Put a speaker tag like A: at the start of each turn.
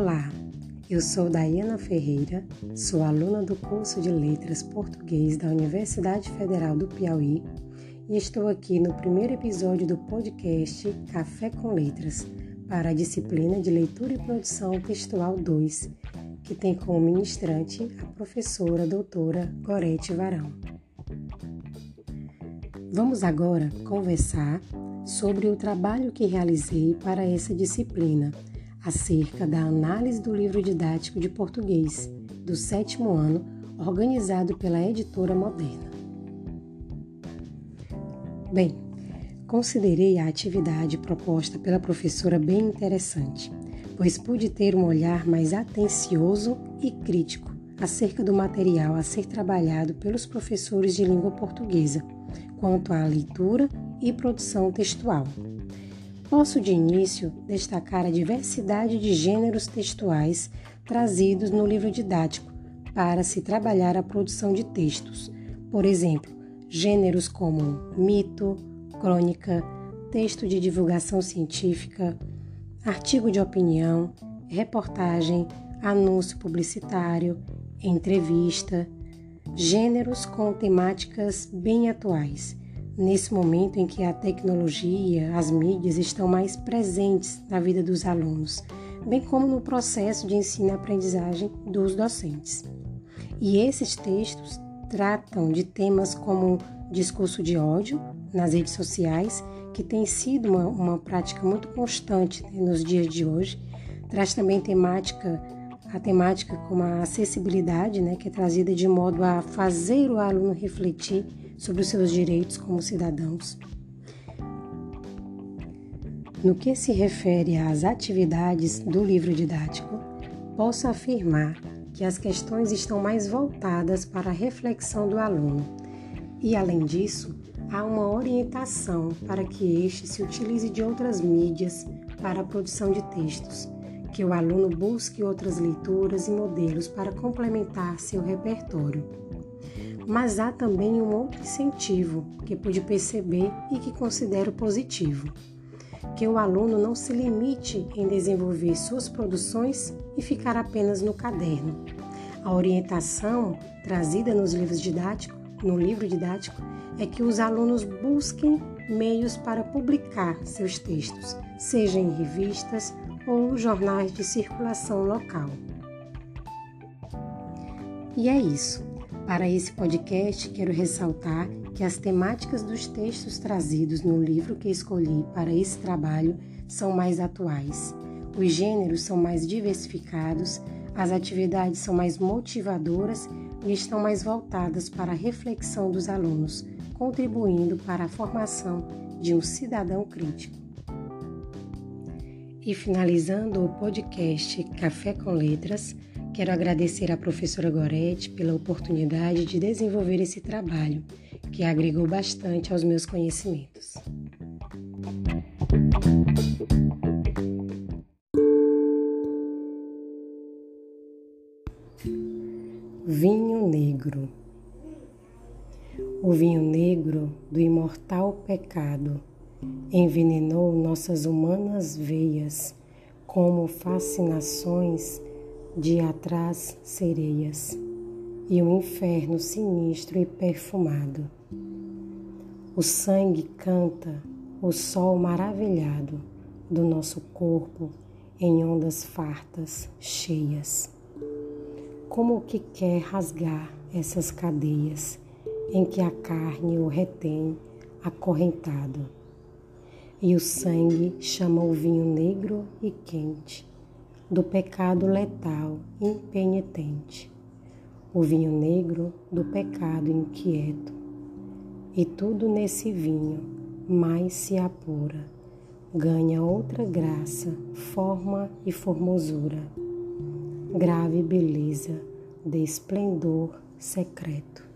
A: Olá, eu sou Daiana Ferreira, sou aluna do curso de Letras Português da Universidade Federal do Piauí e estou aqui no primeiro episódio do podcast Café com Letras para a disciplina de Leitura e Produção Textual 2, que tem como ministrante a professora doutora Gorete Varão. Vamos agora conversar sobre o trabalho que realizei para essa disciplina, acerca da análise do livro didático de português do sétimo ano, organizado pela editora Moderna. Bem, considerei a atividade proposta pela professora bem interessante, pois pude ter um olhar mais atencioso e crítico acerca do material a ser trabalhado pelos professores de língua portuguesa quanto à leitura e produção textual. Posso de início destacar a diversidade de gêneros textuais trazidos no livro didático para se trabalhar a produção de textos. Por exemplo, gêneros como mito, crônica, texto de divulgação científica, artigo de opinião, reportagem, anúncio publicitário, entrevista, gêneros com temáticas bem atuais, nesse momento em que a tecnologia, as mídias estão mais presentes na vida dos alunos, bem como no processo de ensino e aprendizagem dos docentes. E esses textos tratam de temas como discurso de ódio nas redes sociais, que tem sido uma, uma prática muito constante né, nos dias de hoje, traz também temática a temática como a acessibilidade, né, que é trazida de modo a fazer o aluno refletir sobre os seus direitos como cidadãos. No que se refere às atividades do livro didático, posso afirmar que as questões estão mais voltadas para a reflexão do aluno e, além disso, há uma orientação para que este se utilize de outras mídias para a produção de textos que o aluno busque outras leituras e modelos para complementar seu repertório. Mas há também um outro incentivo que pude perceber e que considero positivo: que o aluno não se limite em desenvolver suas produções e ficar apenas no caderno. A orientação trazida nos livros didáticos, no livro didático, é que os alunos busquem meios para publicar seus textos, seja em revistas ou jornais de circulação local. E é isso. Para esse podcast, quero ressaltar que as temáticas dos textos trazidos no livro que escolhi para esse trabalho são mais atuais. Os gêneros são mais diversificados, as atividades são mais motivadoras e estão mais voltadas para a reflexão dos alunos, contribuindo para a formação de um cidadão crítico. E finalizando o podcast Café com Letras, quero agradecer à professora Gorete pela oportunidade de desenvolver esse trabalho, que agregou bastante aos meus conhecimentos. Vinho Negro O vinho negro do imortal pecado envenenou nossas humanas veias como fascinações de atrás sereias e um inferno sinistro e perfumado. O sangue canta o sol maravilhado do nosso corpo em ondas fartas, cheias. Como que quer rasgar essas cadeias em que a carne o retém acorrentado e o sangue chama o vinho negro e quente do pecado letal impenitente, o vinho negro do pecado inquieto. E tudo nesse vinho mais se apura, ganha outra graça, forma e formosura, grave beleza de esplendor secreto.